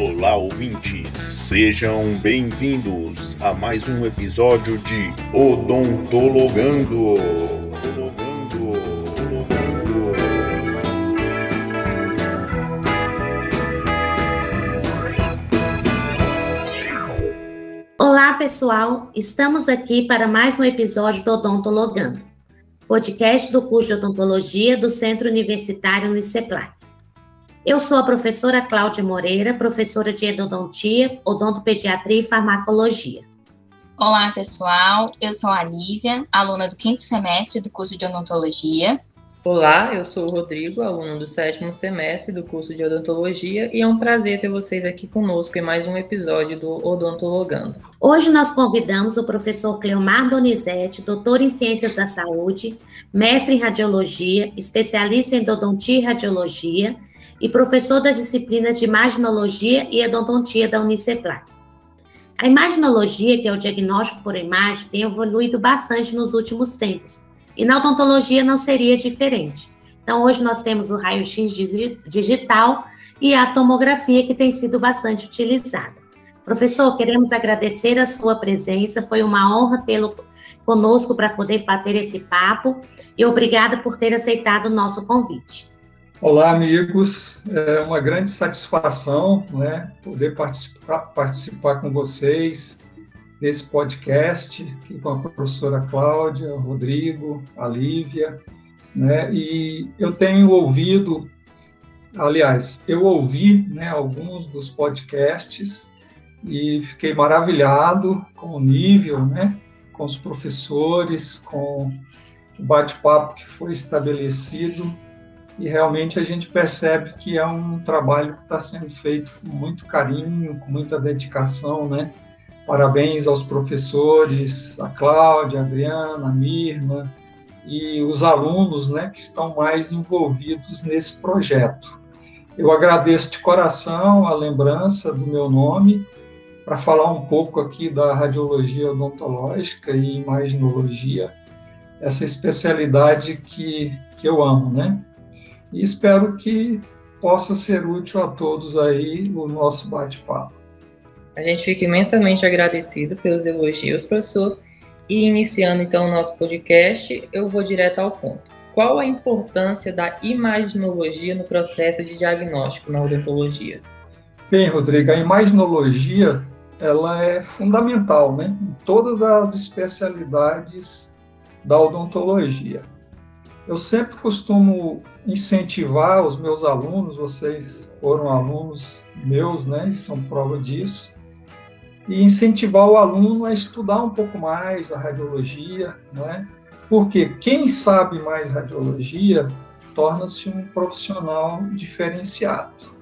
Olá, ouvintes, sejam bem-vindos a mais um episódio de Odontologando. Olá, pessoal, estamos aqui para mais um episódio do Odontologando, podcast do curso de odontologia do Centro Universitário Uniceplac. Eu sou a professora Cláudia Moreira, professora de endodontia, odontopediatria e farmacologia. Olá, pessoal. Eu sou a Lívia, aluna do quinto semestre do curso de odontologia. Olá, eu sou o Rodrigo, aluno do sétimo semestre do curso de odontologia, e é um prazer ter vocês aqui conosco em mais um episódio do Odontologando. Hoje nós convidamos o professor Cleomar Donizete, doutor em Ciências da Saúde, mestre em Radiologia, especialista em Endodontia e Radiologia, e professor das disciplinas de imaginologia e endodontia da Uniceplac. A imaginologia, que é o diagnóstico por imagem, tem evoluído bastante nos últimos tempos, e na odontologia não seria diferente. Então, hoje nós temos o raio-x digital e a tomografia, que tem sido bastante utilizada. Professor, queremos agradecer a sua presença, foi uma honra tê-lo conosco para poder bater esse papo, e obrigada por ter aceitado o nosso convite. Olá, amigos. É uma grande satisfação né, poder participar, participar com vocês nesse podcast, aqui com a professora Cláudia, Rodrigo, a Lívia. Né, e eu tenho ouvido, aliás, eu ouvi né, alguns dos podcasts e fiquei maravilhado com o nível, né, com os professores, com o bate-papo que foi estabelecido e realmente a gente percebe que é um trabalho que está sendo feito com muito carinho, com muita dedicação, né? Parabéns aos professores, a Cláudia, a Adriana, a Mirna e os alunos, né, que estão mais envolvidos nesse projeto. Eu agradeço de coração a lembrança do meu nome para falar um pouco aqui da radiologia odontológica e imaginologia, essa especialidade que, que eu amo, né? E espero que possa ser útil a todos aí o nosso bate-papo. A gente fica imensamente agradecido pelos elogios, professor. E iniciando então o nosso podcast, eu vou direto ao ponto. Qual a importância da imaginologia no processo de diagnóstico na odontologia? Bem, Rodrigo, a imaginologia ela é fundamental, né, em todas as especialidades da odontologia. Eu sempre costumo incentivar os meus alunos, vocês foram alunos meus, né, são prova disso, e incentivar o aluno a estudar um pouco mais a radiologia, né, porque quem sabe mais radiologia torna-se um profissional diferenciado.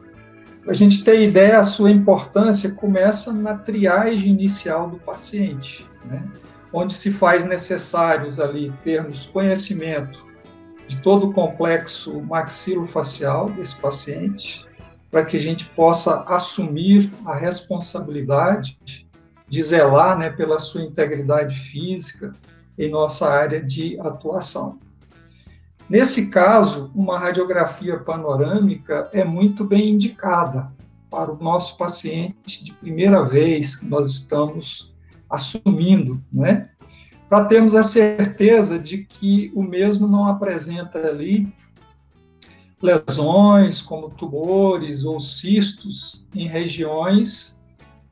A gente ter ideia, a sua importância começa na triagem inicial do paciente, né, onde se faz necessários ali termos conhecimento de todo o complexo maxilofacial desse paciente, para que a gente possa assumir a responsabilidade de zelar né, pela sua integridade física em nossa área de atuação. Nesse caso, uma radiografia panorâmica é muito bem indicada para o nosso paciente de primeira vez que nós estamos assumindo, né? Para termos a certeza de que o mesmo não apresenta ali lesões como tumores ou cistos em regiões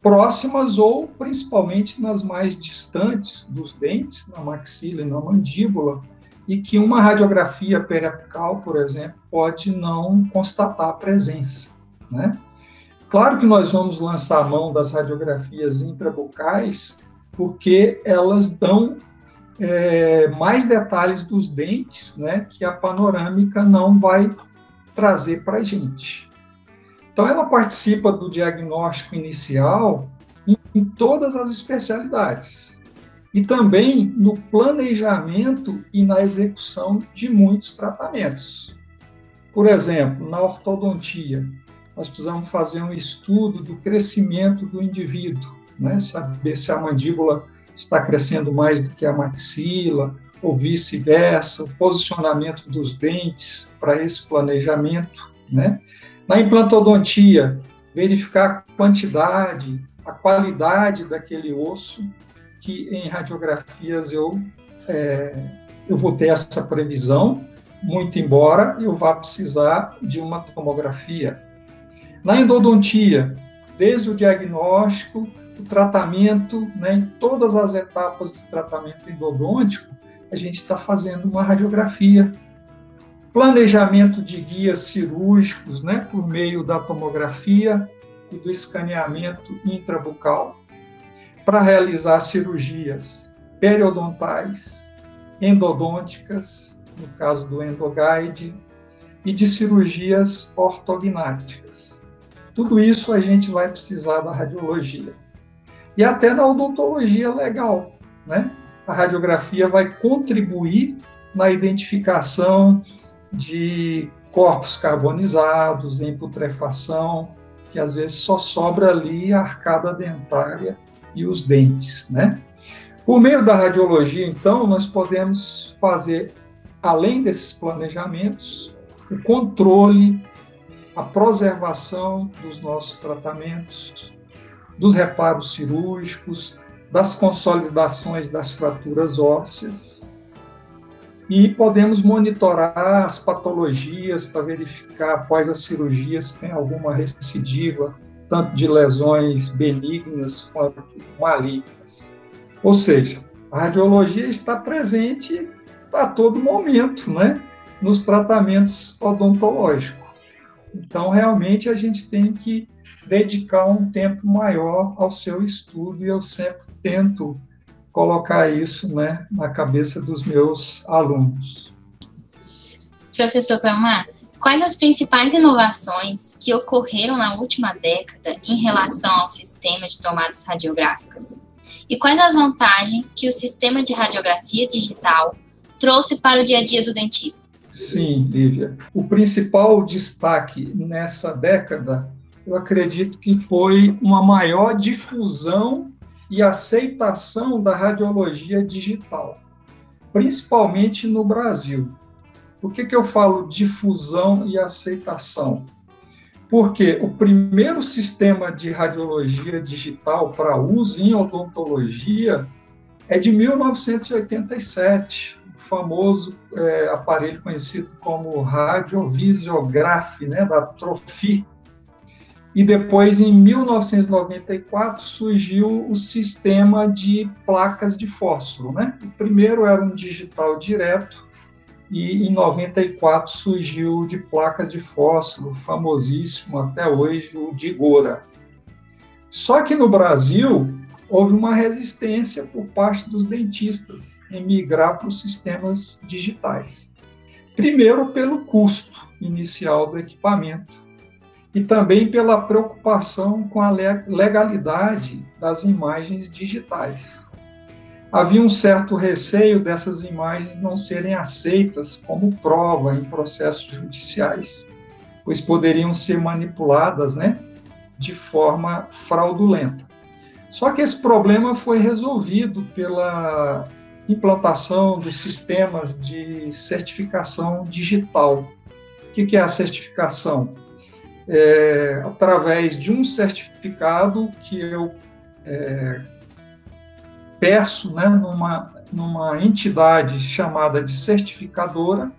próximas ou principalmente nas mais distantes dos dentes, na maxila e na mandíbula, e que uma radiografia periapical, por exemplo, pode não constatar a presença, né? Claro que nós vamos lançar a mão das radiografias intrabucais porque elas dão é, mais detalhes dos dentes, né, que a panorâmica não vai trazer para a gente. Então, ela participa do diagnóstico inicial em, em todas as especialidades e também no planejamento e na execução de muitos tratamentos. Por exemplo, na ortodontia, nós precisamos fazer um estudo do crescimento do indivíduo, né? saber se a mandíbula está crescendo mais do que a maxila, ou vice-versa, o posicionamento dos dentes para esse planejamento, né? Na implantodontia, verificar a quantidade, a qualidade daquele osso, que em radiografias eu, é, eu vou ter essa previsão, muito embora eu vá precisar de uma tomografia. Na endodontia, desde o diagnóstico, o tratamento, né, em todas as etapas do tratamento endodôntico, a gente está fazendo uma radiografia. Planejamento de guias cirúrgicos, né, por meio da tomografia e do escaneamento intrabucal, para realizar cirurgias periodontais, endodônticas, no caso do endoguide, e de cirurgias ortognáticas. Tudo isso a gente vai precisar da radiologia. E até na odontologia legal, né? A radiografia vai contribuir na identificação de corpos carbonizados em putrefação, que às vezes só sobra ali a arcada dentária e os dentes, né? Por meio da radiologia, então, nós podemos fazer, além desses planejamentos, o controle, a preservação dos nossos tratamentos, dos reparos cirúrgicos, das consolidações das fraturas ósseas. E podemos monitorar as patologias para verificar após as cirurgias se tem alguma recidiva, tanto de lesões benignas quanto malignas. Ou seja, a radiologia está presente a todo momento, né, nos tratamentos odontológicos. Então, realmente, a gente tem que dedicar um tempo maior ao seu estudo e eu sempre tento colocar isso né, na cabeça dos meus alunos. Professor Pelmar, quais as principais inovações que ocorreram na última década em relação ao sistema de tomadas radiográficas? E quais as vantagens que o sistema de radiografia digital trouxe para o dia a dia do dentista? Sim, Lívia. O principal destaque nessa década eu acredito que foi uma maior difusão e aceitação da radiologia digital, principalmente no Brasil. Por que, que eu falo difusão e aceitação? Porque o primeiro sistema de radiologia digital para uso em odontologia é de 1987, o famoso é, aparelho conhecido como radiovisiograph, né, da Trofi, e depois, em 1994, surgiu o sistema de placas de fósforo. Né? O primeiro era um digital direto, e em 94 surgiu de placas de fósforo, famosíssimo até hoje, o Digora. Só que no Brasil, houve uma resistência por parte dos dentistas em migrar para os sistemas digitais. Primeiro, pelo custo inicial do equipamento e também pela preocupação com a legalidade das imagens digitais. Havia um certo receio dessas imagens não serem aceitas como prova em processos judiciais, pois poderiam ser manipuladas né, de forma fraudulenta. Só que esse problema foi resolvido pela implantação dos sistemas de certificação digital. O que é a certificação? É, através de um certificado que eu é, peço né, numa, numa entidade chamada de certificadora.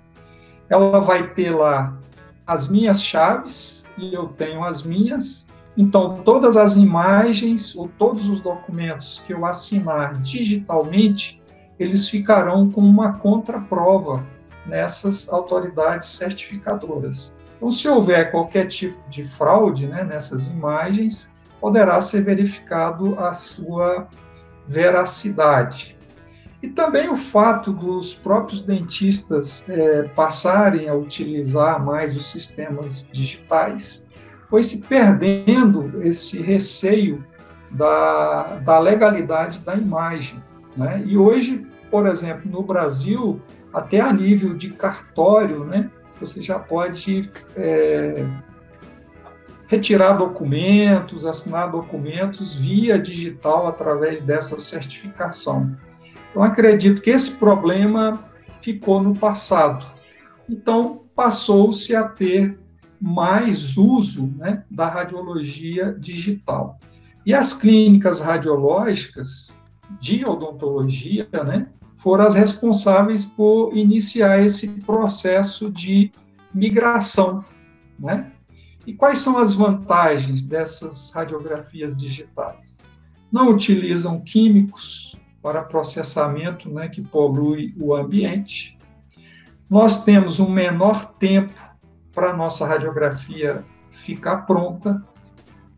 Ela vai ter lá as minhas chaves e eu tenho as minhas. Então, todas as imagens ou todos os documentos que eu assinar digitalmente, eles ficarão com uma contraprova nessas autoridades certificadoras. Então, se houver qualquer tipo de fraude né, nessas imagens, poderá ser verificado a sua veracidade. E também o fato dos próprios dentistas é, passarem a utilizar mais os sistemas digitais, foi se perdendo esse receio da, da legalidade da imagem. Né? E hoje, por exemplo, no Brasil, até a nível de cartório, né, você já pode é, retirar documentos, assinar documentos via digital através dessa certificação. Eu acredito que esse problema ficou no passado. Então, passou-se a ter mais uso né, da radiologia digital. E as clínicas radiológicas de odontologia né, foram as responsáveis por iniciar esse processo de migração. Né? E quais são as vantagens dessas radiografias digitais? Não utilizam químicos para processamento né, que polui o ambiente. Nós temos um menor tempo para a nossa radiografia ficar pronta.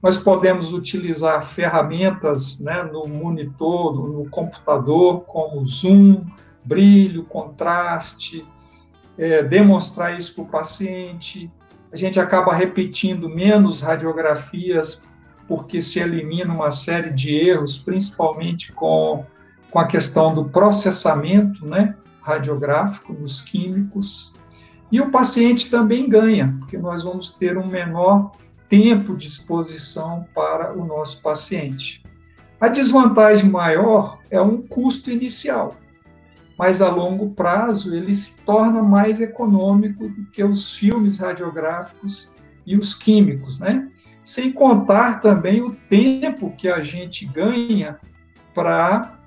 Nós podemos utilizar ferramentas né, no monitor, no computador, como zoom, brilho, contraste, é, demonstrar isso para o paciente, a gente acaba repetindo menos radiografias porque se elimina uma série de erros, principalmente com, com a questão do processamento né, radiográfico nos químicos. E o paciente também ganha, porque nós vamos ter um menor tempo de exposição para o nosso paciente. A desvantagem maior é um custo inicial mas a longo prazo ele se torna mais econômico do que os filmes radiográficos e os químicos, né? Sem contar também o tempo que a gente ganha para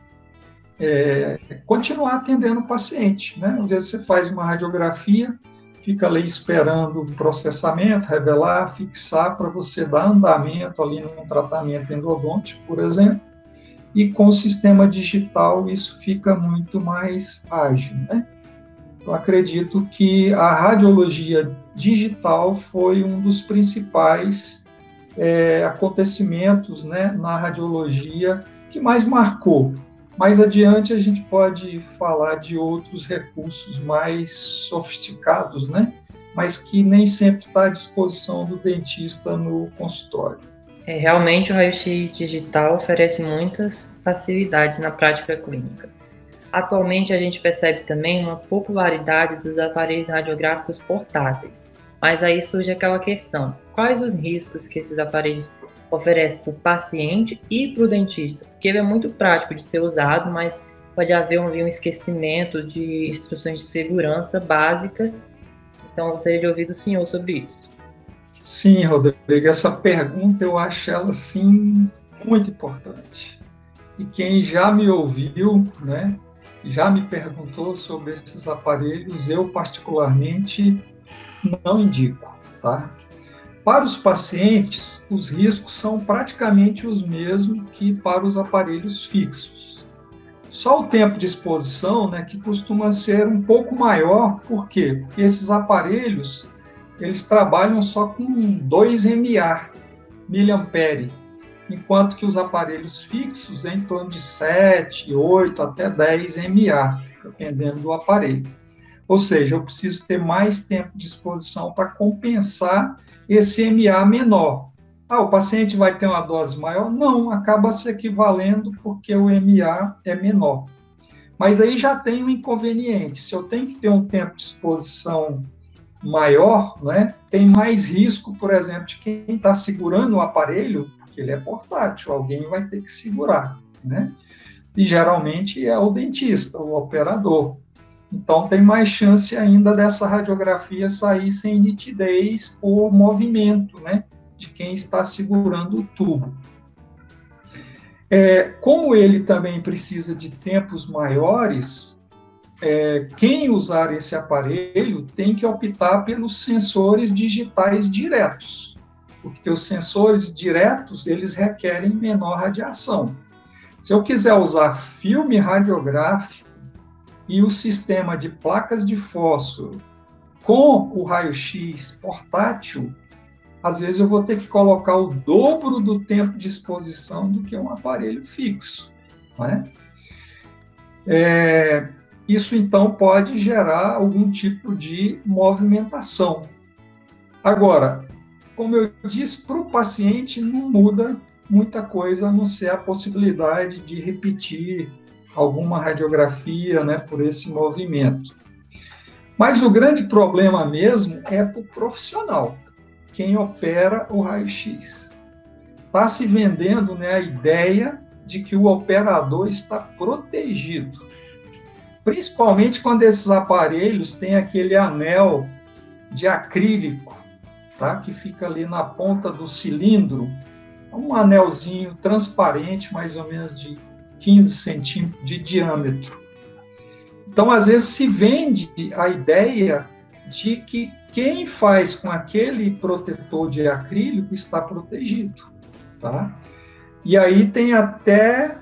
é, continuar atendendo o paciente, né? Às vezes você faz uma radiografia, fica ali esperando o processamento, revelar, fixar para você dar andamento ali num tratamento endodôntico, por exemplo e com o sistema digital isso fica muito mais ágil. Né? Eu acredito que a radiologia digital foi um dos principais é, acontecimentos né, na radiologia que mais marcou. Mais adiante a gente pode falar de outros recursos mais sofisticados, né? mas que nem sempre está à disposição do dentista no consultório. É, realmente, o raio-x digital oferece muitas facilidades na prática clínica. Atualmente, a gente percebe também uma popularidade dos aparelhos radiográficos portáteis. Mas aí surge aquela questão: quais os riscos que esses aparelhos oferecem para o paciente e para o dentista? Porque ele é muito prático de ser usado, mas pode haver um, um esquecimento de instruções de segurança básicas. Então, gostaria de ouvir do senhor sobre isso. Sim, Rodrigo, essa pergunta eu acho ela sim muito importante. E quem já me ouviu, né, já me perguntou sobre esses aparelhos, eu particularmente não indico, tá? Para os pacientes, os riscos são praticamente os mesmos que para os aparelhos fixos. Só o tempo de exposição, né, que costuma ser um pouco maior, por quê? Porque esses aparelhos eles trabalham só com 2 mA, miliampere, enquanto que os aparelhos fixos é em torno de 7, 8 até 10 mA, dependendo do aparelho. Ou seja, eu preciso ter mais tempo de exposição para compensar esse MA menor. Ah, o paciente vai ter uma dose maior? Não, acaba se equivalendo porque o MA é menor. Mas aí já tem um inconveniente. Se eu tenho que ter um tempo de exposição maior, né, tem mais risco, por exemplo, de quem está segurando o aparelho, porque ele é portátil, alguém vai ter que segurar, né? E geralmente é o dentista, o operador. Então tem mais chance ainda dessa radiografia sair sem nitidez por movimento, né, de quem está segurando o tubo. É, como ele também precisa de tempos maiores, é, quem usar esse aparelho tem que optar pelos sensores digitais diretos, porque os sensores diretos eles requerem menor radiação. Se eu quiser usar filme radiográfico e o sistema de placas de fósforo com o raio-x portátil, às vezes eu vou ter que colocar o dobro do tempo de exposição do que um aparelho fixo. Não é? É, isso então pode gerar algum tipo de movimentação. Agora, como eu disse, para o paciente não muda muita coisa a não ser a possibilidade de repetir alguma radiografia né, por esse movimento. Mas o grande problema mesmo é para o profissional, quem opera o raio-x. Está se vendendo né, a ideia de que o operador está protegido principalmente quando esses aparelhos têm aquele anel de acrílico tá? que fica ali na ponta do cilindro, um anelzinho transparente, mais ou menos de 15 centímetros de diâmetro. Então, às vezes, se vende a ideia de que quem faz com aquele protetor de acrílico está protegido. Tá? E aí tem até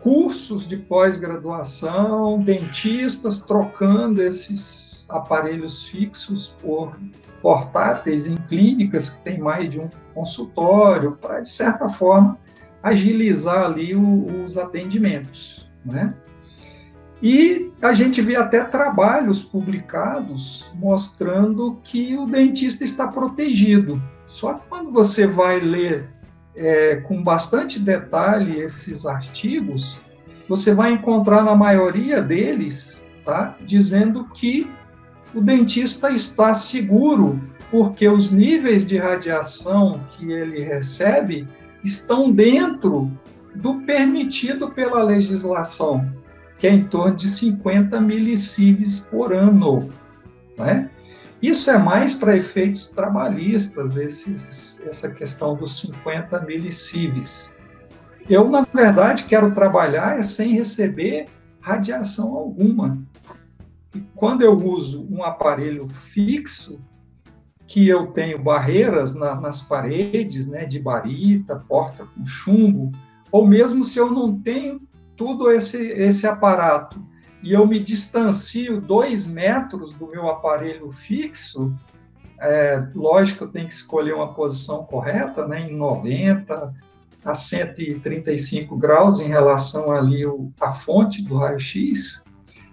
cursos de pós-graduação, dentistas trocando esses aparelhos fixos por portáteis em clínicas que tem mais de um consultório, para, de certa forma, agilizar ali o, os atendimentos. Né? E a gente vê até trabalhos publicados mostrando que o dentista está protegido. Só que quando você vai ler é, com bastante detalhe esses artigos, você vai encontrar na maioria deles, tá, dizendo que o dentista está seguro porque os níveis de radiação que ele recebe estão dentro do permitido pela legislação, que é em torno de 50 milisievers por ano. Né? Isso é mais para efeitos trabalhistas, esses, essa questão dos 50 milisievers. Eu, na verdade, quero trabalhar sem receber radiação alguma. E quando eu uso um aparelho fixo, que eu tenho barreiras na, nas paredes, né, de barita, porta com chumbo, ou mesmo se eu não tenho tudo esse, esse aparato e eu me distancio dois metros do meu aparelho fixo, é, lógico, eu tenho que escolher uma posição correta, né, em 90 a 135 graus em relação ali o, a fonte do raio-x,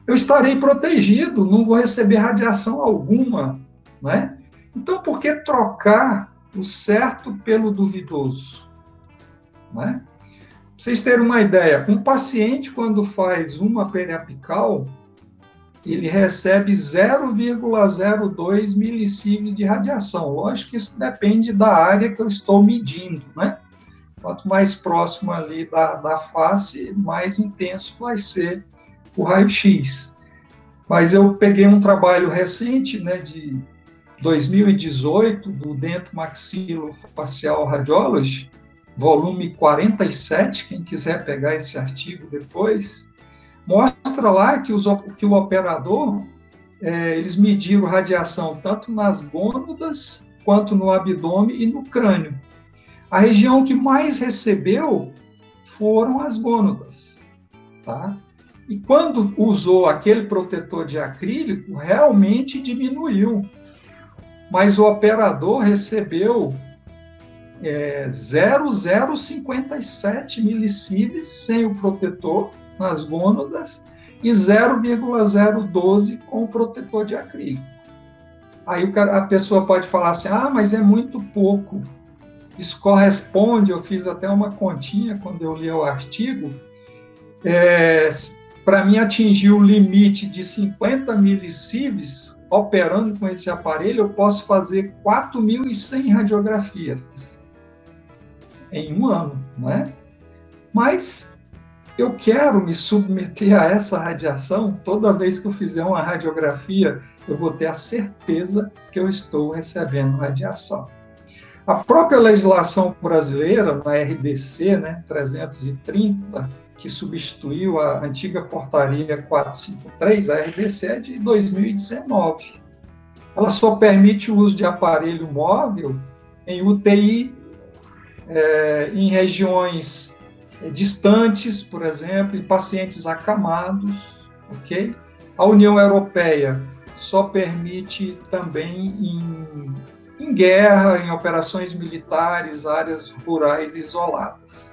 eu estarei protegido, não vou receber radiação alguma, né? Então, por que trocar o certo pelo duvidoso? Né? Pra vocês terem uma ideia, um paciente, quando faz uma periapical, ele recebe 0,02 milisievers de radiação. Lógico que isso depende da área que eu estou medindo, né? Quanto mais próximo ali da, da face, mais intenso vai ser o raio-x. Mas eu peguei um trabalho recente, né, de 2018 do Dento Maxilofacial Radiology, volume 47, quem quiser pegar esse artigo depois, mostra lá que, os, que o operador, é, eles mediram radiação tanto nas gônadas, quanto no abdômen e no crânio. A região que mais recebeu foram as gônadas, tá? E quando usou aquele protetor de acrílico, realmente diminuiu mas o operador recebeu é, 0,057 milisievers sem o protetor nas gônadas e 0,012 com o protetor de acrílico. Aí a pessoa pode falar assim, ah, mas é muito pouco. Isso corresponde, eu fiz até uma continha quando eu li o artigo, é, para mim atingir o limite de 50 milisievers operando com esse aparelho, eu posso fazer 4.100 radiografias em um ano, não é? Mas eu quero me submeter a essa radiação, toda vez que eu fizer uma radiografia, eu vou ter a certeza que eu estou recebendo radiação. A própria legislação brasileira, na RDC, né, 330, que substituiu a antiga portaria 453, a RDC é de 2019. Ela só permite o uso de aparelho móvel em UTI, é, em regiões é, distantes, por exemplo, em pacientes acamados, ok? A União Europeia só permite também em, em guerra, em operações militares, áreas rurais isoladas.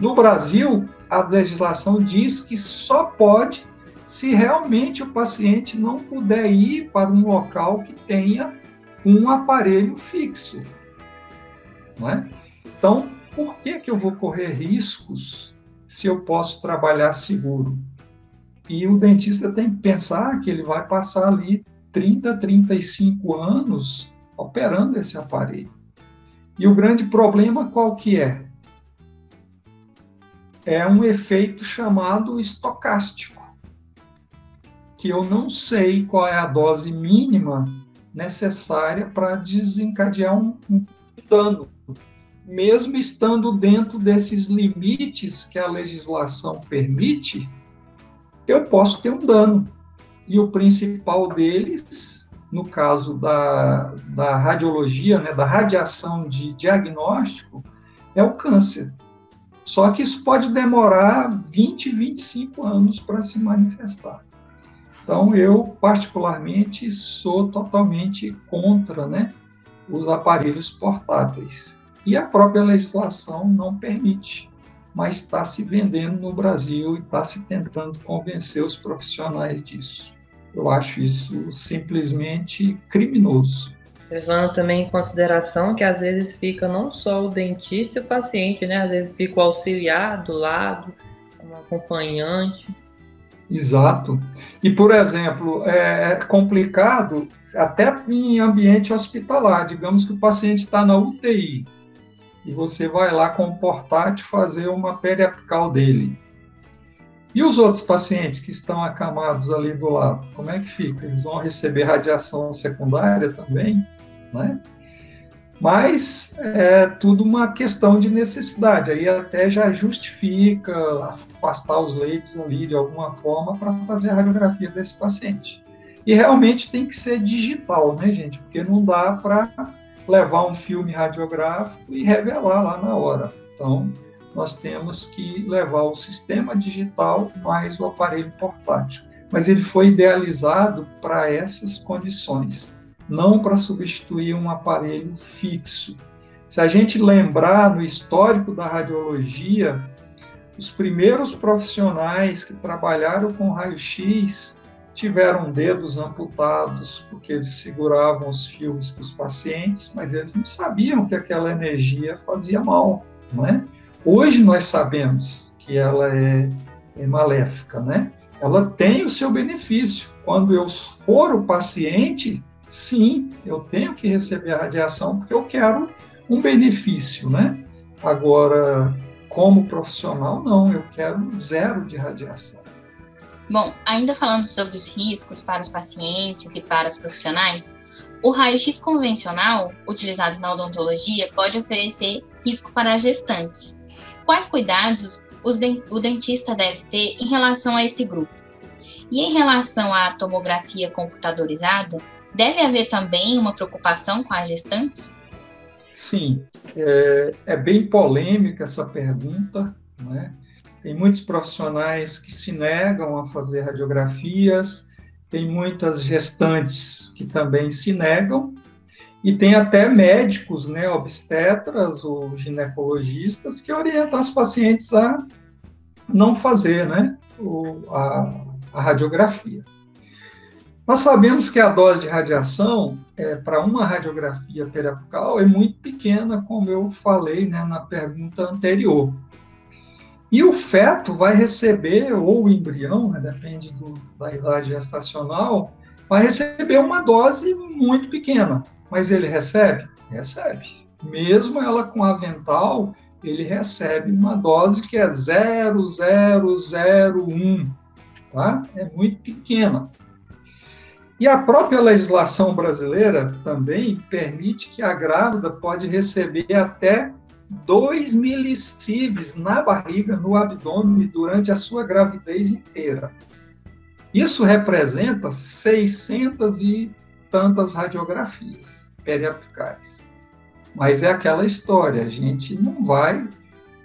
No Brasil, a legislação diz que só pode se realmente o paciente não puder ir para um local que tenha um aparelho fixo. Não é? Então, por que, que eu vou correr riscos se eu posso trabalhar seguro? E o dentista tem que pensar que ele vai passar ali 30, 35 anos operando esse aparelho. E o grande problema qual que é? É um efeito chamado estocástico, que eu não sei qual é a dose mínima necessária para desencadear um, um dano, mesmo estando dentro desses limites que a legislação permite, eu posso ter um dano. E o principal deles, no caso da, da radiologia, né, da radiação de diagnóstico, é o câncer. Só que isso pode demorar 20, 25 anos para se manifestar. Então, eu, particularmente, sou totalmente contra né, os aparelhos portáteis. E a própria legislação não permite, mas está se vendendo no Brasil e está se tentando convencer os profissionais disso. Eu acho isso simplesmente criminoso. Levando também em consideração que às vezes fica não só o dentista e o paciente, né? Às vezes fica o auxiliar do lado, um acompanhante. Exato. E, por exemplo, é complicado até em ambiente hospitalar. Digamos que o paciente está na UTI e você vai lá com o portátil fazer uma periapical dele. E os outros pacientes que estão acamados ali do lado, como é que fica? Eles vão receber radiação secundária também, né? Mas é tudo uma questão de necessidade. Aí até já justifica afastar os leitos ali de alguma forma para fazer a radiografia desse paciente. E realmente tem que ser digital, né, gente? Porque não dá para levar um filme radiográfico e revelar lá na hora. Então, nós temos que levar o sistema digital mais o aparelho portátil. Mas ele foi idealizado para essas condições, não para substituir um aparelho fixo. Se a gente lembrar no histórico da radiologia, os primeiros profissionais que trabalharam com raio-x tiveram dedos amputados porque eles seguravam os fios para os pacientes, mas eles não sabiam que aquela energia fazia mal, não é? Hoje nós sabemos que ela é, é maléfica, né? Ela tem o seu benefício. Quando eu for o paciente, sim, eu tenho que receber a radiação porque eu quero um benefício, né? Agora, como profissional, não, eu quero zero de radiação. Bom, ainda falando sobre os riscos para os pacientes e para os profissionais, o raio-x convencional, utilizado na odontologia, pode oferecer risco para gestantes, quais cuidados o dentista deve ter em relação a esse grupo. E em relação à tomografia computadorizada, deve haver também uma preocupação com as gestantes? Sim, é, é bem polêmica essa pergunta. Né? Tem muitos profissionais que se negam a fazer radiografias, tem muitas gestantes que também se negam, e tem até médicos, né, obstetras ou ginecologistas, que orientam as pacientes a não fazer né, a, a radiografia. Nós sabemos que a dose de radiação é, para uma radiografia periapical é muito pequena, como eu falei né, na pergunta anterior. E o feto vai receber, ou o embrião, né, depende do, da idade gestacional, vai receber uma dose muito pequena. Mas ele recebe? Recebe. Mesmo ela com avental, ele recebe uma dose que é 0,001, tá? É muito pequena. E a própria legislação brasileira também permite que a grávida pode receber até 2 milisievers na barriga, no abdômen, durante a sua gravidez inteira. Isso representa 600 e tantas radiografias periapicais. Mas é aquela história, a gente não vai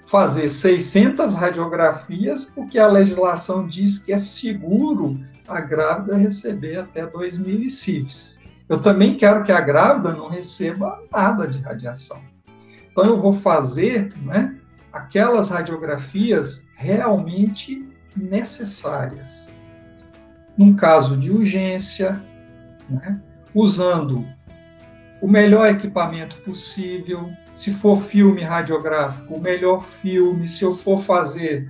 fazer 600 radiografias porque a legislação diz que é seguro a grávida receber até 2 milicives. Eu também quero que a grávida não receba nada de radiação. Então eu vou fazer né, aquelas radiografias realmente necessárias. Num caso de urgência, né, usando o melhor equipamento possível. Se for filme radiográfico, o melhor filme. Se eu for fazer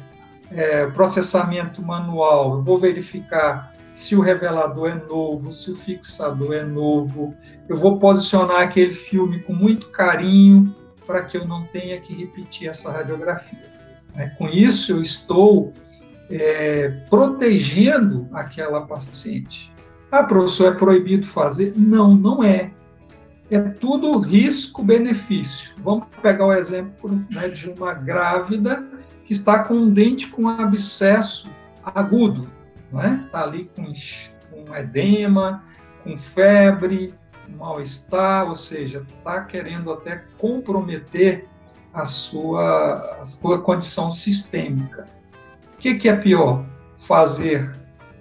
é, processamento manual, eu vou verificar se o revelador é novo, se o fixador é novo. Eu vou posicionar aquele filme com muito carinho para que eu não tenha que repetir essa radiografia. É, com isso, eu estou é, protegendo aquela paciente. Ah, professor, é proibido fazer? Não, não é. É tudo risco-benefício. Vamos pegar o exemplo né, de uma grávida que está com um dente com abscesso agudo, né? Está ali com, com edema, com febre, mal-estar, ou seja, está querendo até comprometer a sua, a sua condição sistêmica. Que, que é pior? Fazer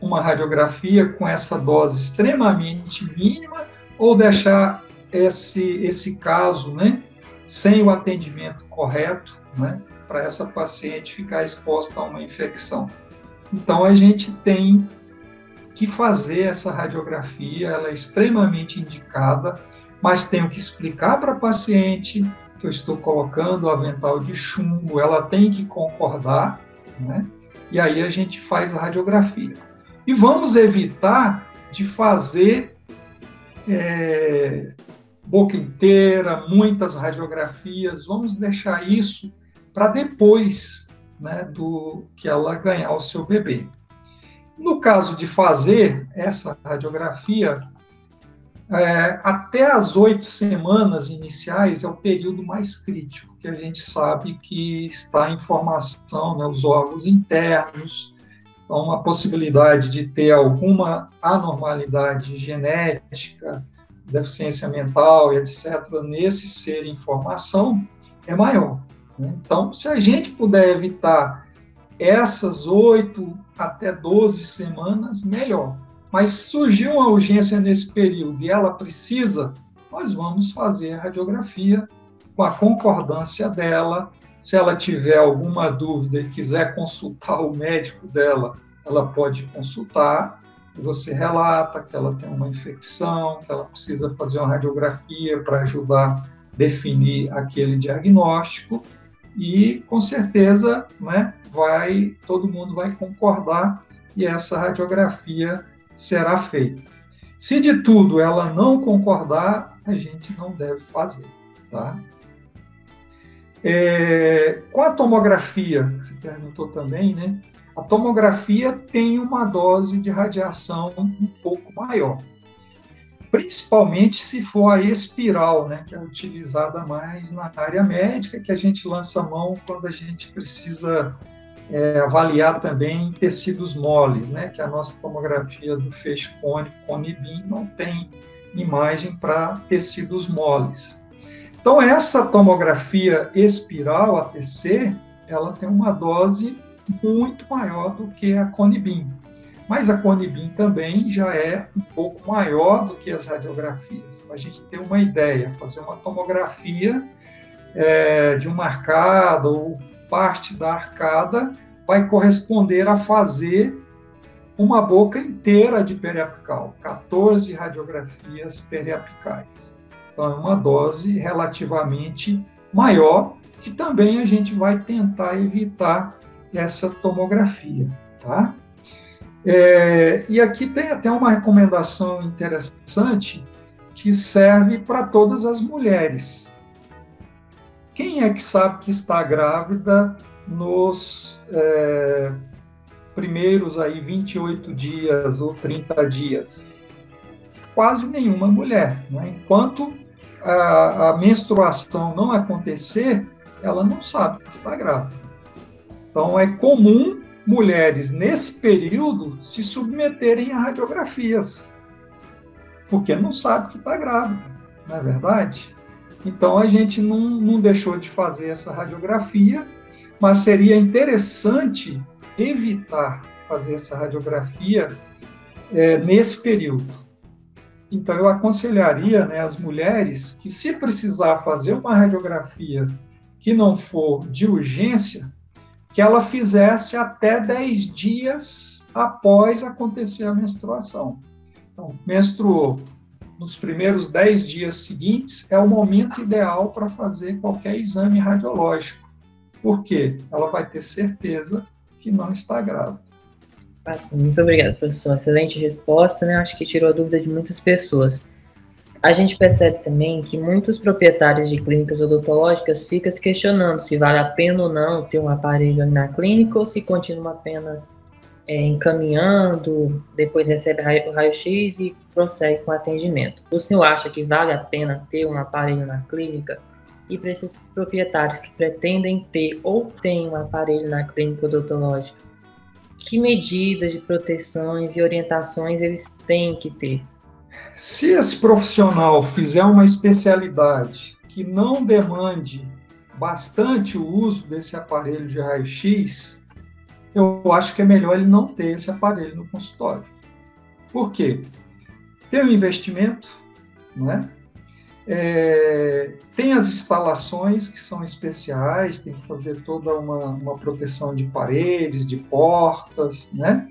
uma radiografia com essa dose extremamente mínima ou deixar esse, esse caso né, sem o atendimento correto né, para essa paciente ficar exposta a uma infecção. Então, a gente tem que fazer essa radiografia, ela é extremamente indicada, mas tenho que explicar para a paciente que eu estou colocando o avental de chumbo, ela tem que concordar, né? E aí a gente faz a radiografia. E vamos evitar de fazer é, boca inteira, muitas radiografias, vamos deixar isso para depois né, do que ela ganhar o seu bebê. No caso de fazer essa radiografia, é, até as oito semanas iniciais é o período mais crítico, que a gente sabe que está em formação, né, os órgãos internos, então a possibilidade de ter alguma anormalidade genética, deficiência mental e etc., nesse ser em formação é maior. Né? Então, se a gente puder evitar essas oito até 12 semanas, melhor. Mas surgiu uma urgência nesse período e ela precisa, nós vamos fazer a radiografia com a concordância dela. Se ela tiver alguma dúvida e quiser consultar o médico dela, ela pode consultar. Você relata que ela tem uma infecção, que ela precisa fazer uma radiografia para ajudar a definir aquele diagnóstico e com certeza né, vai todo mundo vai concordar e essa radiografia será feita. Se de tudo ela não concordar, a gente não deve fazer. Tá? É, com a tomografia, que você perguntou também, né? A tomografia tem uma dose de radiação um pouco maior principalmente se for a espiral, né, que é utilizada mais na área médica, que a gente lança a mão quando a gente precisa é, avaliar também tecidos moles, né, que a nossa tomografia do feixe cônico CONIBIM não tem imagem para tecidos moles. Então, essa tomografia espiral, ATC, ela tem uma dose muito maior do que a CONIBIM. Mas a Conibin também já é um pouco maior do que as radiografias. Para a gente ter uma ideia, fazer uma tomografia é, de uma arcada ou parte da arcada vai corresponder a fazer uma boca inteira de periapical, 14 radiografias periapicais. Então, é uma dose relativamente maior, que também a gente vai tentar evitar essa tomografia, tá? É, e aqui tem até uma recomendação interessante que serve para todas as mulheres. Quem é que sabe que está grávida nos é, primeiros aí 28 dias ou 30 dias? Quase nenhuma mulher. Né? Enquanto a, a menstruação não acontecer, ela não sabe que está grávida. Então é comum mulheres, nesse período, se submeterem a radiografias, porque não sabe que está grávida, não é verdade? Então, a gente não, não deixou de fazer essa radiografia, mas seria interessante evitar fazer essa radiografia é, nesse período. Então, eu aconselharia né, as mulheres que, se precisar fazer uma radiografia que não for de urgência, que ela fizesse até 10 dias após acontecer a menstruação. Então, menstruou nos primeiros 10 dias seguintes, é o momento ideal para fazer qualquer exame radiológico. Por quê? Ela vai ter certeza que não está grávida. Muito obrigada, professor. Excelente resposta, né? Acho que tirou a dúvida de muitas pessoas. A gente percebe também que muitos proprietários de clínicas odontológicas ficam se questionando se vale a pena ou não ter um aparelho na clínica ou se continua apenas é, encaminhando, depois recebe o raio-x e prossegue com o atendimento. O senhor acha que vale a pena ter um aparelho na clínica? E para esses proprietários que pretendem ter ou têm um aparelho na clínica odontológica, que medidas de proteções e orientações eles têm que ter? Se esse profissional fizer uma especialidade que não demande bastante o uso desse aparelho de raio-x, eu acho que é melhor ele não ter esse aparelho no consultório. Por quê? Tem um investimento, não é? É, tem as instalações que são especiais, tem que fazer toda uma, uma proteção de paredes, de portas, né?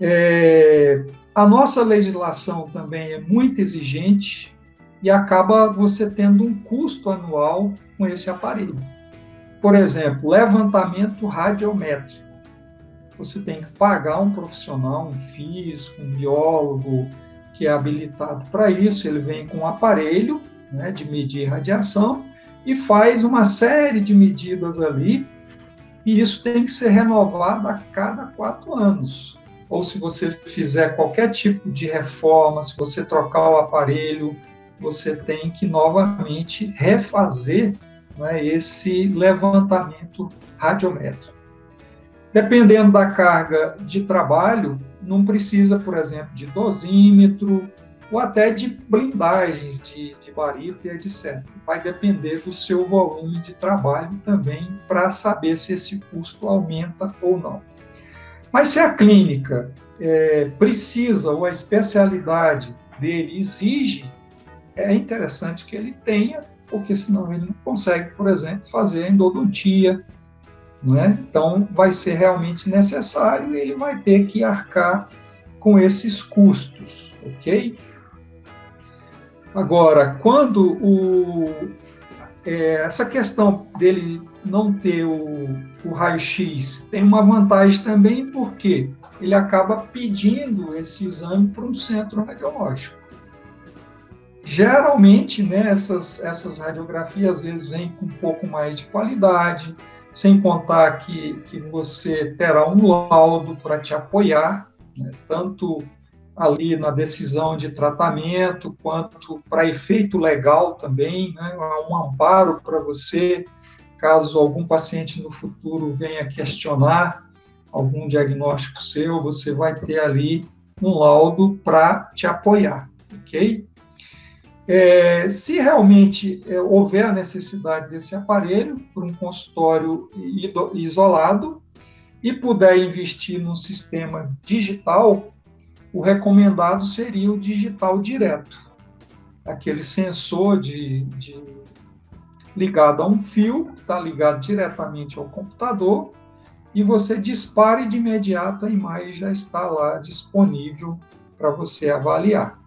É, a nossa legislação também é muito exigente e acaba você tendo um custo anual com esse aparelho. Por exemplo, levantamento radiométrico. Você tem que pagar um profissional, um físico, um biólogo, que é habilitado para isso, ele vem com um aparelho né, de medir radiação e faz uma série de medidas ali, e isso tem que ser renovado a cada quatro anos. Ou se você fizer qualquer tipo de reforma, se você trocar o aparelho, você tem que novamente refazer né, esse levantamento radiométrico. Dependendo da carga de trabalho, não precisa, por exemplo, de dosímetro ou até de blindagens de, de barita etc. Vai depender do seu volume de trabalho também para saber se esse custo aumenta ou não. Mas se a clínica é, precisa ou a especialidade dele exige, é interessante que ele tenha, porque senão ele não consegue, por exemplo, fazer endodontia, é? Então, vai ser realmente necessário e ele vai ter que arcar com esses custos, ok? Agora, quando o, é, essa questão dele não ter o, o raio-x tem uma vantagem também, porque ele acaba pedindo esse exame para um centro radiológico. Geralmente, né, essas, essas radiografias às vezes vêm com um pouco mais de qualidade, sem contar que, que você terá um laudo para te apoiar, né, tanto ali na decisão de tratamento, quanto para efeito legal também, né, um amparo para você, caso algum paciente no futuro venha questionar algum diagnóstico seu, você vai ter ali um laudo para te apoiar, ok? É, se realmente é, houver a necessidade desse aparelho para um consultório isolado e puder investir num sistema digital, o recomendado seria o digital direto, aquele sensor de, de ligado a um fio, está ligado diretamente ao computador, e você dispara e de imediato a imagem já está lá disponível para você avaliar.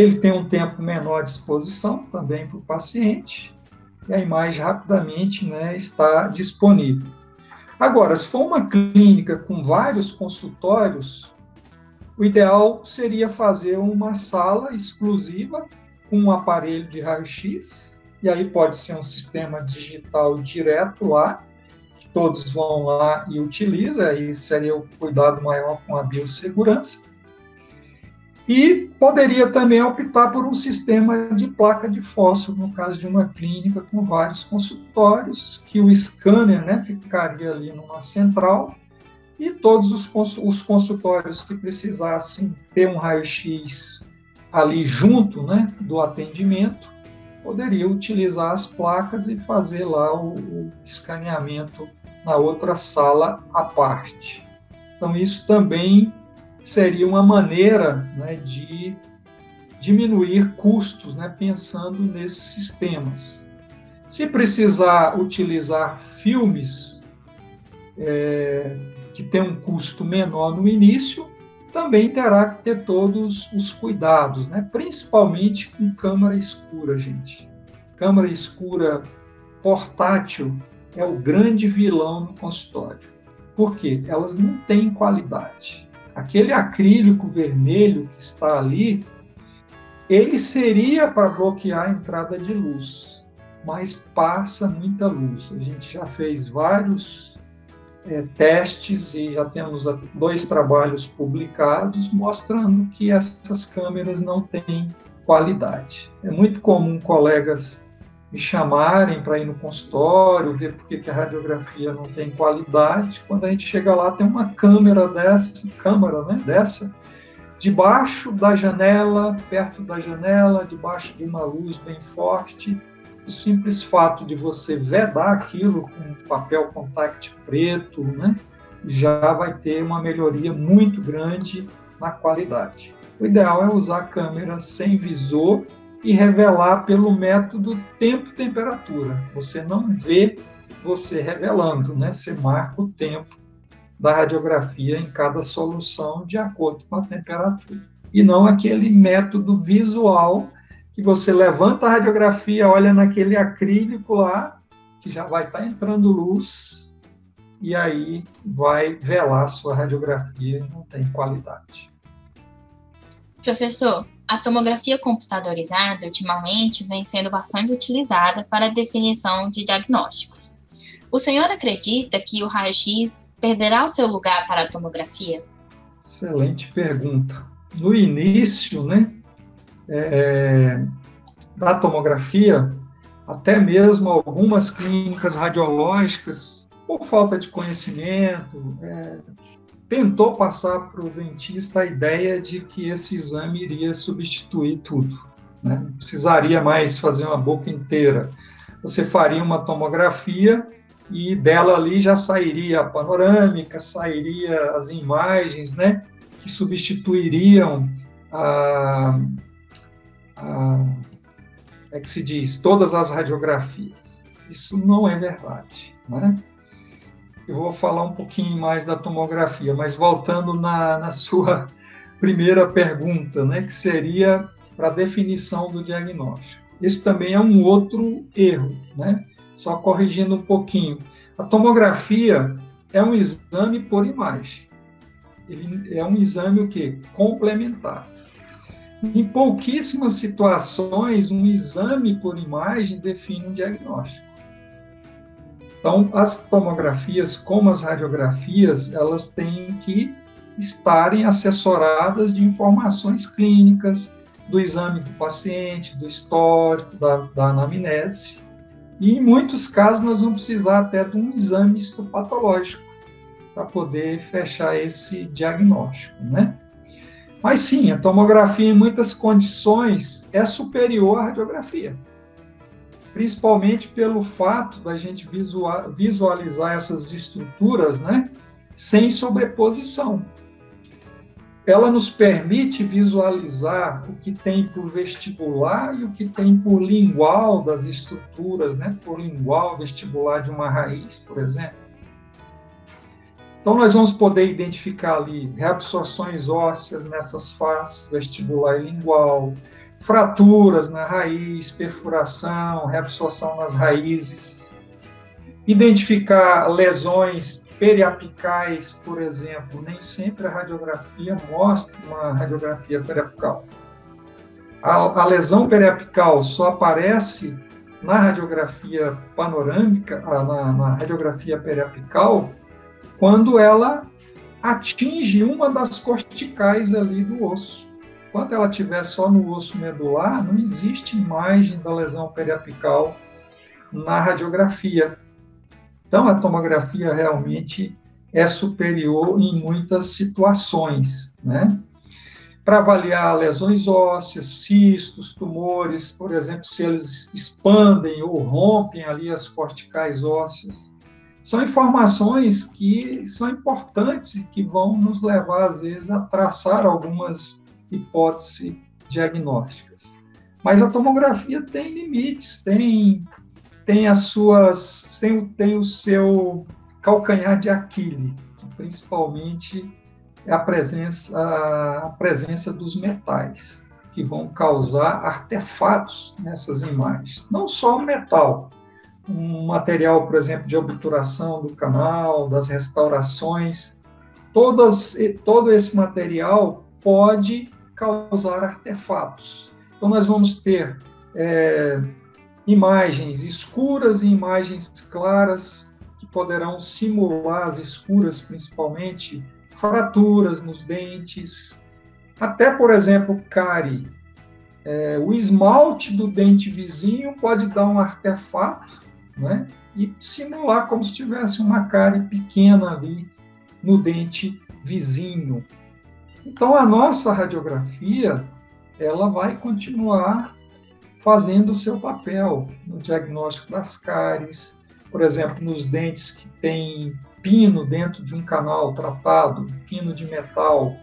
Ele tem um tempo menor de exposição também para o paciente, e a imagem rapidamente né, está disponível. Agora, se for uma clínica com vários consultórios, o ideal seria fazer uma sala exclusiva com um aparelho de raio-x, e aí pode ser um sistema digital direto lá, que todos vão lá e utilizam, aí seria o cuidado maior com a biossegurança. E poderia também optar por um sistema de placa de fósforo, no caso de uma clínica com vários consultórios, que o scanner né, ficaria ali numa central e todos os, consultórios que precisassem ter um raio-x ali junto né, do atendimento, poderiam utilizar as placas e fazer lá o, o escaneamento na outra sala à parte. Então, isso também seria uma maneira né, de diminuir custos, né, pensando nesses sistemas. Se precisar utilizar filmes é, que tem um custo menor no início, também terá que ter todos os cuidados, né? principalmente com câmara escura, gente. Câmara escura portátil é o grande vilão no consultório. Por quê? Elas não têm qualidade aquele acrílico vermelho que está ali, ele seria para bloquear a entrada de luz, mas passa muita luz. A gente já fez vários é, testes e já temos dois trabalhos publicados mostrando que essas câmeras não têm qualidade. É muito comum colegas me chamarem para ir no consultório, ver por que a radiografia não tem qualidade. Quando a gente chega lá, tem uma câmera dessa, câmera né, dessa, debaixo da janela, perto da janela, debaixo de uma luz bem forte. O simples fato de você vedar aquilo com papel contact preto, né, já vai ter uma melhoria muito grande na qualidade. O ideal é usar câmeras sem visor e revelar pelo método tempo-temperatura. Você não vê você revelando, né? Você marca o tempo da radiografia em cada solução de acordo com a temperatura. E não aquele método visual que você levanta a radiografia, olha naquele acrílico lá, que já vai estar tá entrando luz, e aí vai velar a sua radiografia não tem qualidade. Professor, a tomografia computadorizada ultimamente vem sendo bastante utilizada para a definição de diagnósticos. O senhor acredita que o raio-x perderá o seu lugar para a tomografia? Excelente pergunta. No início, né, é, da tomografia, até mesmo algumas clínicas radiológicas, por falta de conhecimento, é, tentou passar para o dentista a ideia de que esse exame iria substituir tudo. Né? Não precisaria mais fazer uma boca inteira. Você faria uma tomografia e dela ali já sairia a panorâmica, sairia as imagens, né, que substituiriam a, a é que se diz todas as radiografias. Isso não é verdade, né? Eu vou falar um pouquinho mais da tomografia, mas voltando na, na sua primeira pergunta, né, que seria para a definição do diagnóstico. Esse também é um outro erro, né? Só corrigindo um pouquinho. A tomografia é um exame por imagem. Ele é um exame o quê? Complementar. Em pouquíssimas situações, um exame por imagem define um diagnóstico. Então, as tomografias, como as radiografias, elas têm que estarem assessoradas de informações clínicas, do exame do paciente, do histórico, da, da anamnese. E em muitos casos nós vamos precisar até de um exame histopatológico para poder fechar esse diagnóstico, né? Mas sim, a tomografia em muitas condições é superior à radiografia principalmente pelo fato da gente visualizar essas estruturas né, sem sobreposição. Ela nos permite visualizar o que tem por vestibular e o que tem por lingual das estruturas, né, por lingual vestibular de uma raiz, por exemplo. Então, nós vamos poder identificar ali reabsorções ósseas nessas faces, vestibular e lingual, fraturas na raiz, perfuração, reabsorção nas raízes, identificar lesões periapicais, por exemplo, nem sempre a radiografia mostra uma radiografia periapical. A, a lesão periapical só aparece na radiografia panorâmica, ah, na, na radiografia periapical, quando ela atinge uma das corticais ali do osso. Enquanto ela estiver só no osso medular, não existe imagem da lesão periapical na radiografia. Então, a tomografia realmente é superior em muitas situações, né? Para avaliar lesões ósseas, cistos, tumores, por exemplo, se eles expandem ou rompem ali as corticais ósseas, são informações que são importantes e que vão nos levar, às vezes, a traçar algumas hipóteses diagnósticas. Mas a tomografia tem limites, tem, tem as suas, tem, tem o seu calcanhar de Aquiles, que principalmente é a presença, a presença dos metais, que vão causar artefatos nessas imagens. Não só o metal, um material, por exemplo, de obturação do canal, das restaurações, todas, todo esse material pode causar artefatos. Então, nós vamos ter é, imagens escuras e imagens claras que poderão simular as escuras, principalmente fraturas nos dentes, até, por exemplo, cárie. É, o esmalte do dente vizinho pode dar um artefato né, e simular como se tivesse uma cárie pequena ali no dente vizinho. Então, a nossa radiografia ela vai continuar fazendo o seu papel no diagnóstico das cáries, por exemplo, nos dentes que tem pino dentro de um canal tratado, pino de metal,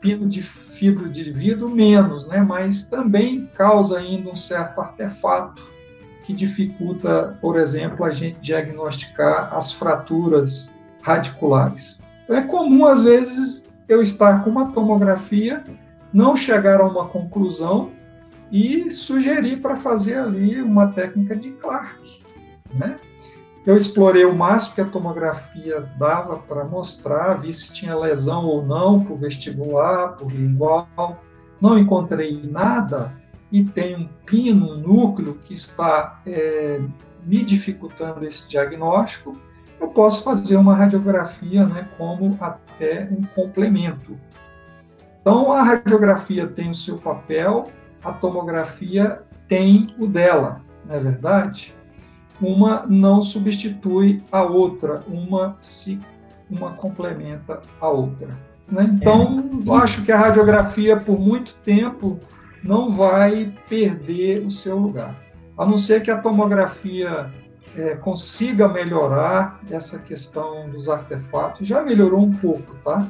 pino de fibra de vidro menos, né? mas também causa ainda um certo artefato que dificulta, por exemplo, a gente diagnosticar as fraturas radiculares. Então é comum às vezes eu estar com uma tomografia, não chegar a uma conclusão e sugerir para fazer ali uma técnica de Clark, né? Eu explorei o máximo que a tomografia dava para mostrar, vi se tinha lesão ou não por vestibular, por lingual. Não encontrei nada e tem um pino, um núcleo que está é, me dificultando esse diagnóstico. Eu posso fazer uma radiografia né, como até um complemento. Então, a radiografia tem o seu papel, a tomografia tem o dela, não é verdade? uma não substitui a outra, uma se uma complementa a outra. Né? Então, é, acho que a radiografia, por muito tempo, não vai perder o seu lugar. A não ser que a tomografia é, consiga melhorar essa questão dos artefatos. Já melhorou um pouco, tá?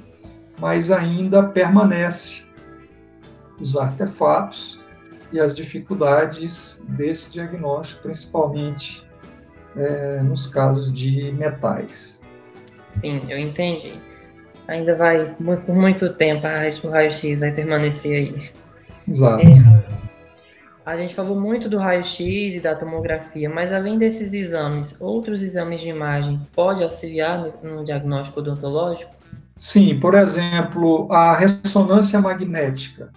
Mas ainda permanece os artefatos e as dificuldades desse diagnóstico, principalmente é, nos casos de metais. Sim, eu entendi. Ainda vai, por muito tempo, o raio-x vai permanecer aí. Exato. É, a gente falou muito do raio-x e da tomografia, mas além desses exames, outros exames de imagem pode auxiliar no, diagnóstico odontológico? Sim, por exemplo, a ressonância magnética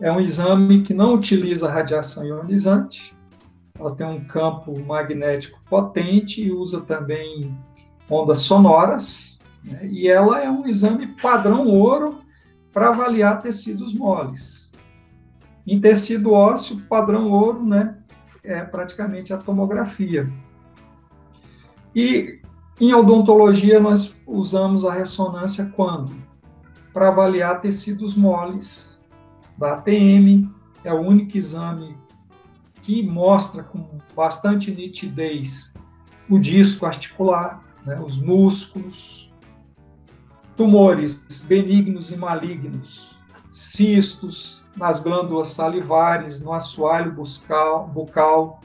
é um exame que não utiliza radiação ionizante, ela tem um campo magnético potente e usa também ondas sonoras, né? e ela é um exame padrão ouro para avaliar tecidos moles. Em tecido ósseo, padrão ouro, né, é praticamente a tomografia. E em odontologia nós usamos a ressonância quando? Para avaliar tecidos moles da ATM, é o único exame que mostra com bastante nitidez o disco articular, né, os músculos, tumores benignos e malignos, cistos nas glândulas salivares, no assoalho bucal, bucal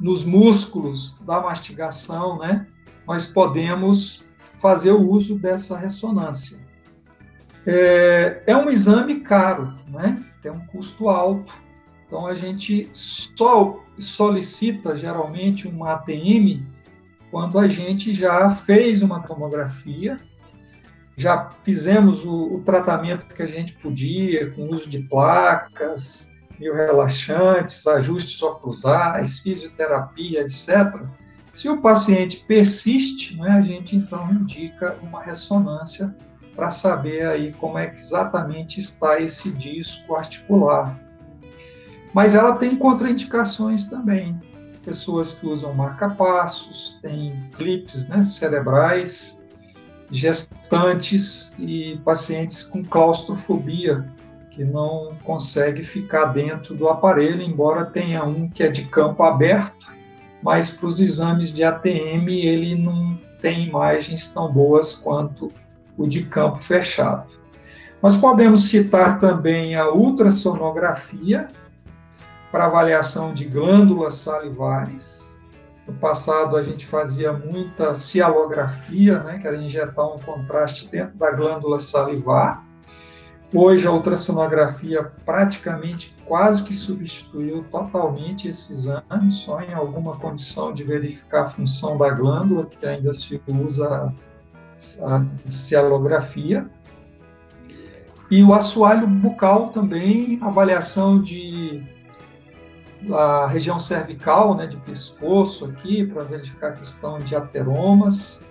nos músculos da mastigação, né, nós podemos fazer o uso dessa ressonância. É, é um exame caro, né, tem um custo alto, então a gente só solicita geralmente uma ATM quando a gente já fez uma tomografia, já fizemos o, o tratamento que a gente podia, com uso de placas, relaxantes, ajustes oclusais, fisioterapia, etc. Se o paciente persiste, né, a gente então indica uma ressonância para saber aí como é que exatamente está esse disco articular. Mas ela tem contraindicações também. Pessoas que usam marca-passos, tem clipes né, cerebrais, gestantes e pacientes com claustrofobia, que não consegue ficar dentro do aparelho, embora tenha um que é de campo aberto, mas para os exames de ATM ele não tem imagens tão boas quanto o de campo fechado. Nós podemos citar também a ultrassonografia, para avaliação de glândulas salivares. No passado, a gente fazia muita cialografia, né, que era injetar um contraste dentro da glândula salivar. Hoje, a ultrassonografia praticamente quase que substituiu totalmente esse exame, só em alguma condição de verificar a função da glândula, que ainda se usa a cialografia. E o assoalho bucal também, avaliação de a região cervical, né, de pescoço aqui, para verificar a questão de ateromas.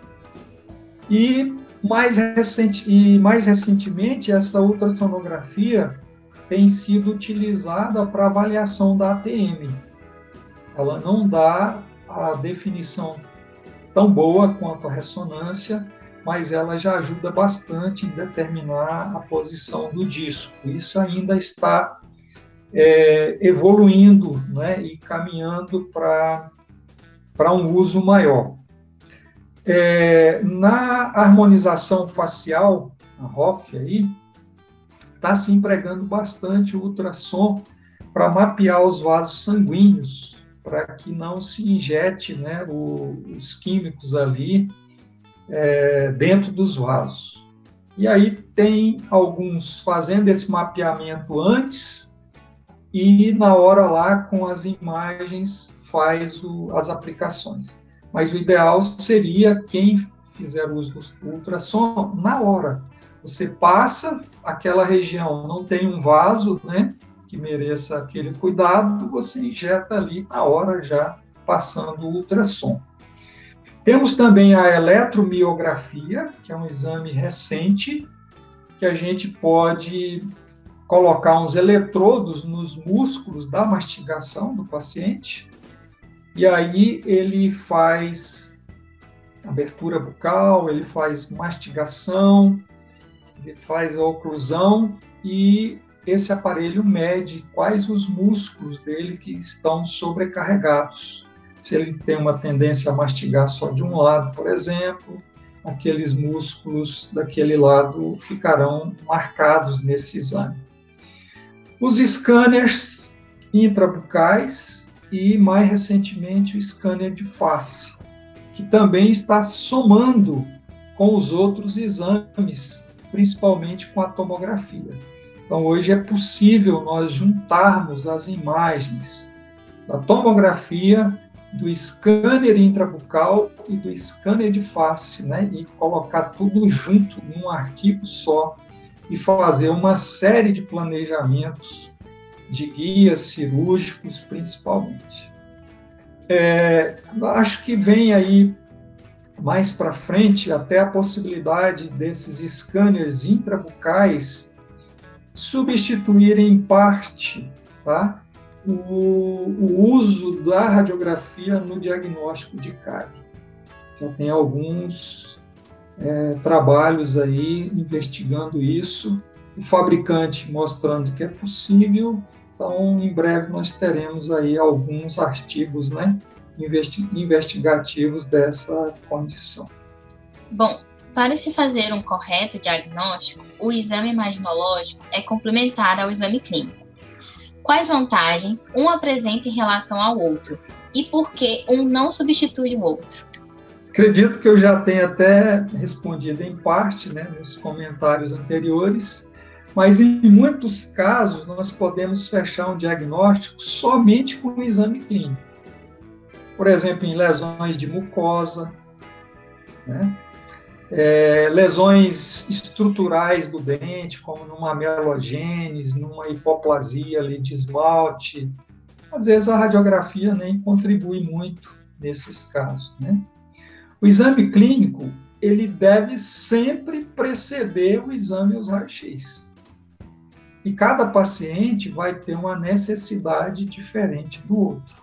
E mais, recente, e mais recentemente, essa ultrassonografia tem sido utilizada para avaliação da ATM. Ela não dá a definição tão boa quanto a ressonância, mas ela já ajuda bastante em determinar a posição do disco. Isso ainda está é, evoluindo né, e caminhando para um uso maior. É, na harmonização facial, a ROF aí, está se empregando bastante o ultrassom para mapear os vasos sanguíneos, para que não se injete né, o, os químicos ali é, dentro dos vasos. E aí tem alguns fazendo esse mapeamento antes e na hora lá com as imagens faz o, as aplicações. Mas o ideal seria quem fizer uso do ultrassom na hora. Você passa aquela região, não tem um vaso, né, que mereça aquele cuidado, você injeta ali na hora já passando o ultrassom. Temos também a eletromiografia, que é um exame recente, que a gente pode colocar uns eletrodos nos músculos da mastigação do paciente, e aí ele faz abertura bucal, ele faz mastigação, ele faz a oclusão e esse aparelho mede quais os músculos dele que estão sobrecarregados. Se ele tem uma tendência a mastigar só de um lado, por exemplo, aqueles músculos daquele lado ficarão marcados nesse exame. Os scanners intrabucais e, mais recentemente, o scanner de face, que também está somando com os outros exames, principalmente com a tomografia. Então, hoje é possível nós juntarmos as imagens da tomografia, do scanner intrabucal e do scanner de face, né? E colocar tudo junto num arquivo só e fazer uma série de planejamentos de guias cirúrgicos, principalmente. É, acho que vem aí mais para frente até a possibilidade desses scanners intrabucais substituir em parte tá, o, o uso da radiografia no diagnóstico de cárie. Já tem alguns é, trabalhos aí investigando isso, o fabricante mostrando que é possível, então em breve nós teremos aí alguns artigos né, investigativos dessa condição. Bom, para se fazer um correto diagnóstico, o exame imaginológico é complementar ao exame clínico. Quais vantagens um apresenta em relação ao outro e por que um não substitui o outro? Acredito que eu já tenha até respondido em parte né, nos comentários anteriores, mas em muitos casos nós podemos fechar um diagnóstico somente com o exame clínico. Por exemplo, em lesões de mucosa, né? é, lesões estruturais do dente, como numa melogênese, numa hipoplasia ali de esmalte. Às vezes a radiografia nem contribui muito nesses casos, né? O exame clínico, ele deve sempre preceder o exame raio-x. E cada paciente vai ter uma necessidade diferente do outro.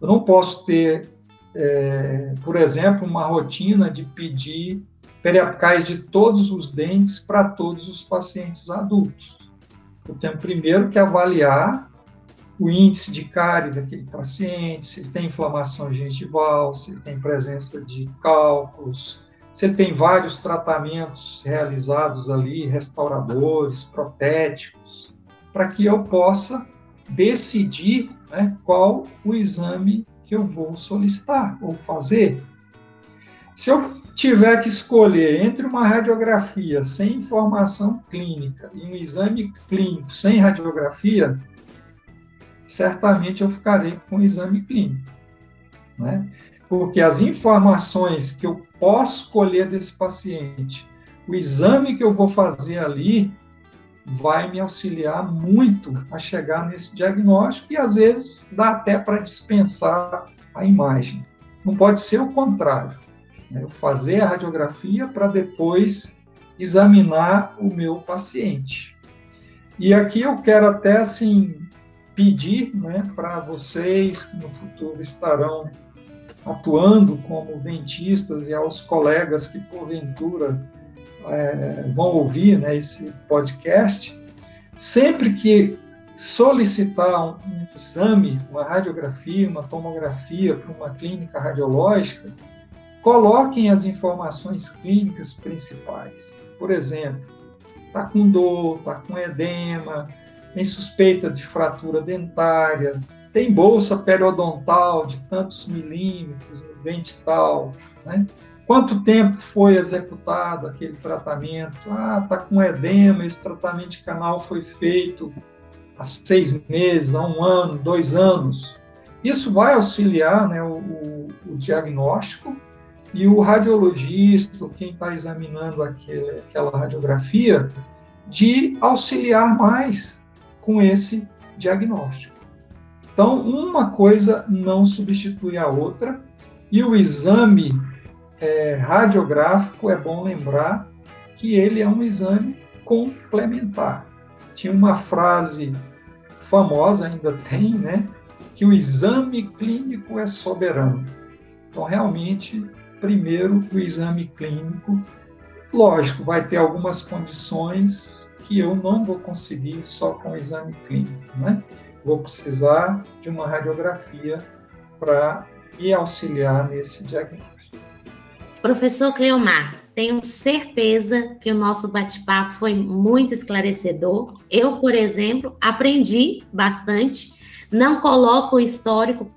Eu não posso ter é, por exemplo, uma rotina de pedir periapicais de todos os dentes para todos os pacientes adultos. Eu tenho primeiro que avaliar o índice de cárie daquele paciente, se ele tem inflamação gengival, se ele tem presença de cálculos, se ele tem vários tratamentos realizados ali, restauradores, protéticos, para que eu possa decidir né, qual o exame que eu vou solicitar ou fazer. Se eu tiver que escolher entre uma radiografia sem informação clínica e um exame clínico sem radiografia, certamente eu ficarei com o exame clínico. Né? Porque as informações que eu posso colher desse paciente, o exame que eu vou fazer ali, vai me auxiliar muito a chegar nesse diagnóstico e às vezes dá até para dispensar a imagem. Não pode ser o contrário. Né? Eu fazer a radiografia para depois examinar o meu paciente. E aqui eu quero até assim pedir, né, para vocês que no futuro estarão atuando como dentistas e aos colegas que porventura é, vão ouvir né, esse podcast, sempre que solicitar um, um exame, uma radiografia, uma tomografia para uma clínica radiológica, coloquem as informações clínicas principais. Por exemplo, está com dor, está com edema, tem suspeita de fratura dentária, tem bolsa periodontal de tantos milímetros no dente tal, né? Quanto tempo foi executado aquele tratamento? Ah, está com edema, esse tratamento de canal foi feito há seis meses, há um ano, dois anos. Isso vai auxiliar né, o, o, o diagnóstico e o radiologista, quem está examinando aquele, aquela radiografia, de auxiliar mais com esse diagnóstico. Então, uma coisa não substitui a outra, e o exame é, radiográfico, é bom lembrar que ele é um exame complementar. Tinha uma frase famosa, ainda tem, né? Que o exame clínico é soberano. Então, realmente, primeiro o exame clínico, lógico, vai ter algumas condições que eu não vou conseguir só com o exame clínico, né? Vou precisar de uma radiografia para me auxiliar nesse diagnóstico. Professor Cleomar, tenho certeza que o nosso bate-papo foi muito esclarecedor. Eu, por exemplo, aprendi bastante. Não coloco o histórico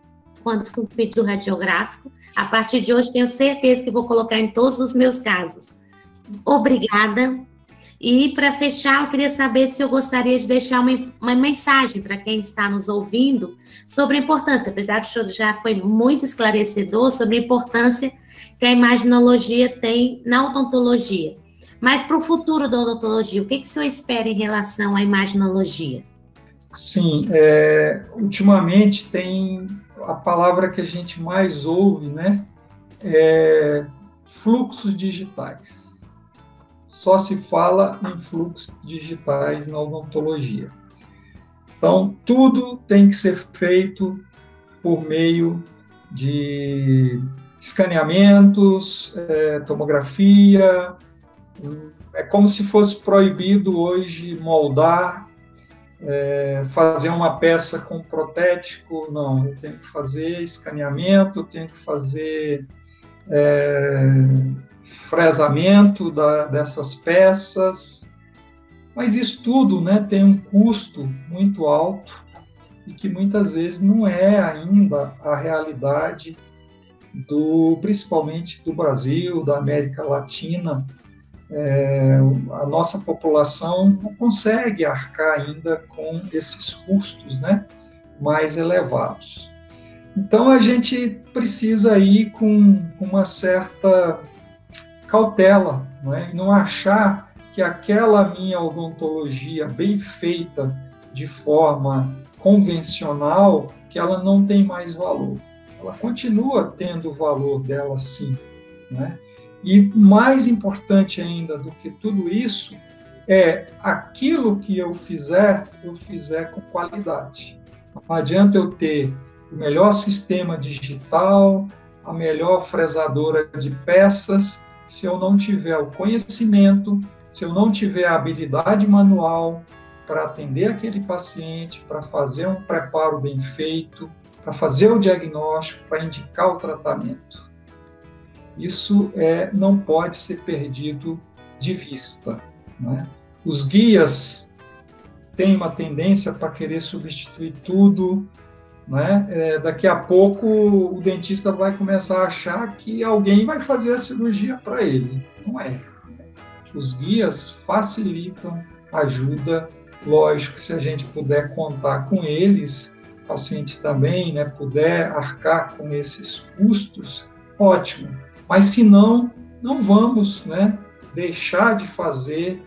quando fui pedido radiográfico. A partir de hoje, tenho certeza que vou colocar em todos os meus casos. Obrigada. E para fechar, eu queria saber se eu gostaria de deixar uma, uma mensagem para quem está nos ouvindo sobre a importância, apesar que o já foi muito esclarecedor sobre a importância que a imaginologia tem na odontologia. Mas para o futuro da odontologia, o que, que o senhor espera em relação à imaginologia? Sim, é, ultimamente tem a palavra que a gente mais ouve, né? É fluxos digitais. Só se fala em fluxos digitais na odontologia. Então, tudo tem que ser feito por meio de escaneamentos, é, tomografia. É como se fosse proibido hoje moldar, é, fazer uma peça com protético. Não, eu tenho que fazer escaneamento, eu tenho que fazer é, fresamento da, dessas peças. Mas isso tudo né, tem um custo muito alto e que muitas vezes não é ainda a realidade do principalmente do Brasil, da América Latina, é, a nossa população não consegue arcar ainda com esses custos né, mais elevados. Então a gente precisa ir com uma certa cautela, não, é? não achar que aquela minha odontologia bem feita de forma convencional, que ela não tem mais valor ela continua tendo o valor dela sim. Né? E mais importante ainda do que tudo isso é aquilo que eu fizer, eu fizer com qualidade. Não adianta eu ter o melhor sistema digital, a melhor fresadora de peças, se eu não tiver o conhecimento, se eu não tiver a habilidade manual para atender aquele paciente, para fazer um preparo bem feito, para fazer o diagnóstico, para indicar o tratamento. Isso é, não pode ser perdido de vista. Né? Os guias têm uma tendência para querer substituir tudo. Né? É, daqui a pouco o dentista vai começar a achar que alguém vai fazer a cirurgia para ele. Não é. Os guias facilitam, ajuda. Lógico, se a gente puder contar com eles, paciente também né, puder arcar com esses custos, ótimo. Mas se não, não vamos né, deixar de fazer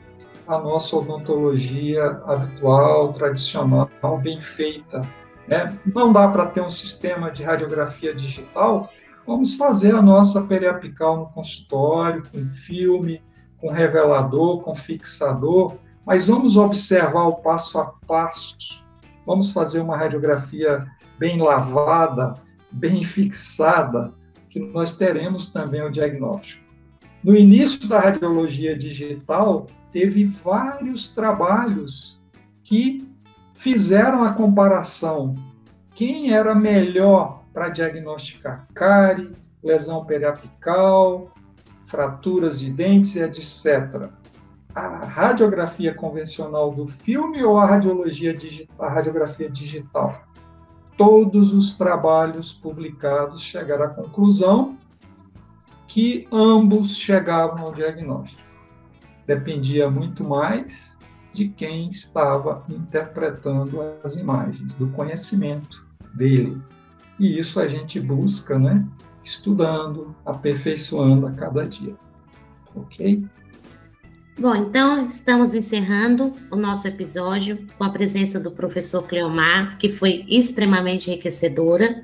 a nossa odontologia habitual, tradicional, bem feita. Né? Não dá para ter um sistema de radiografia digital, vamos fazer a nossa periapical no consultório, com filme, com revelador, com fixador, mas vamos observar o passo a passo, vamos fazer uma radiografia bem lavada, bem fixada, que nós teremos também o diagnóstico. No início da radiologia digital, teve vários trabalhos que fizeram a comparação. Quem era melhor para diagnosticar cárie, lesão periapical, fraturas de dentes, etc. A radiografia convencional do filme ou a radiologia digital, a radiografia digital? Todos os trabalhos publicados chegaram à conclusão que ambos chegavam ao diagnóstico. Dependia muito mais de quem estava interpretando as imagens, do conhecimento dele. E isso a gente busca, né? Estudando, aperfeiçoando a cada dia. Ok? Bom, então estamos encerrando o nosso episódio com a presença do professor Cleomar, que foi extremamente enriquecedora.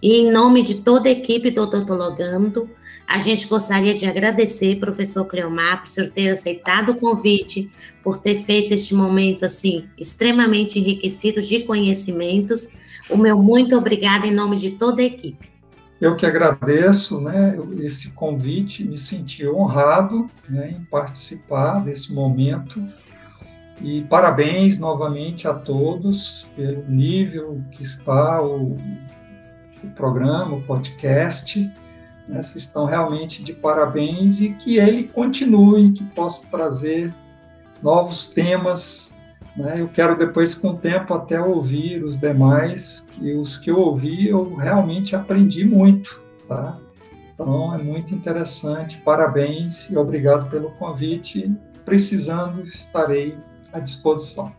E em nome de toda a equipe do Odontologando, a gente gostaria de agradecer, professor Cleomar, por senhor ter aceitado o convite, por ter feito este momento assim extremamente enriquecido de conhecimentos. O meu muito obrigado em nome de toda a equipe. Eu que agradeço né, esse convite, me senti honrado né, em participar desse momento. E parabéns novamente a todos pelo nível que está o, o programa, o podcast. Né, vocês estão realmente de parabéns e que ele continue, que possa trazer novos temas né? Eu quero depois, com o tempo, até ouvir os demais, que os que eu ouvi eu realmente aprendi muito. Tá? Então, é muito interessante. Parabéns e obrigado pelo convite. Precisando, estarei à disposição.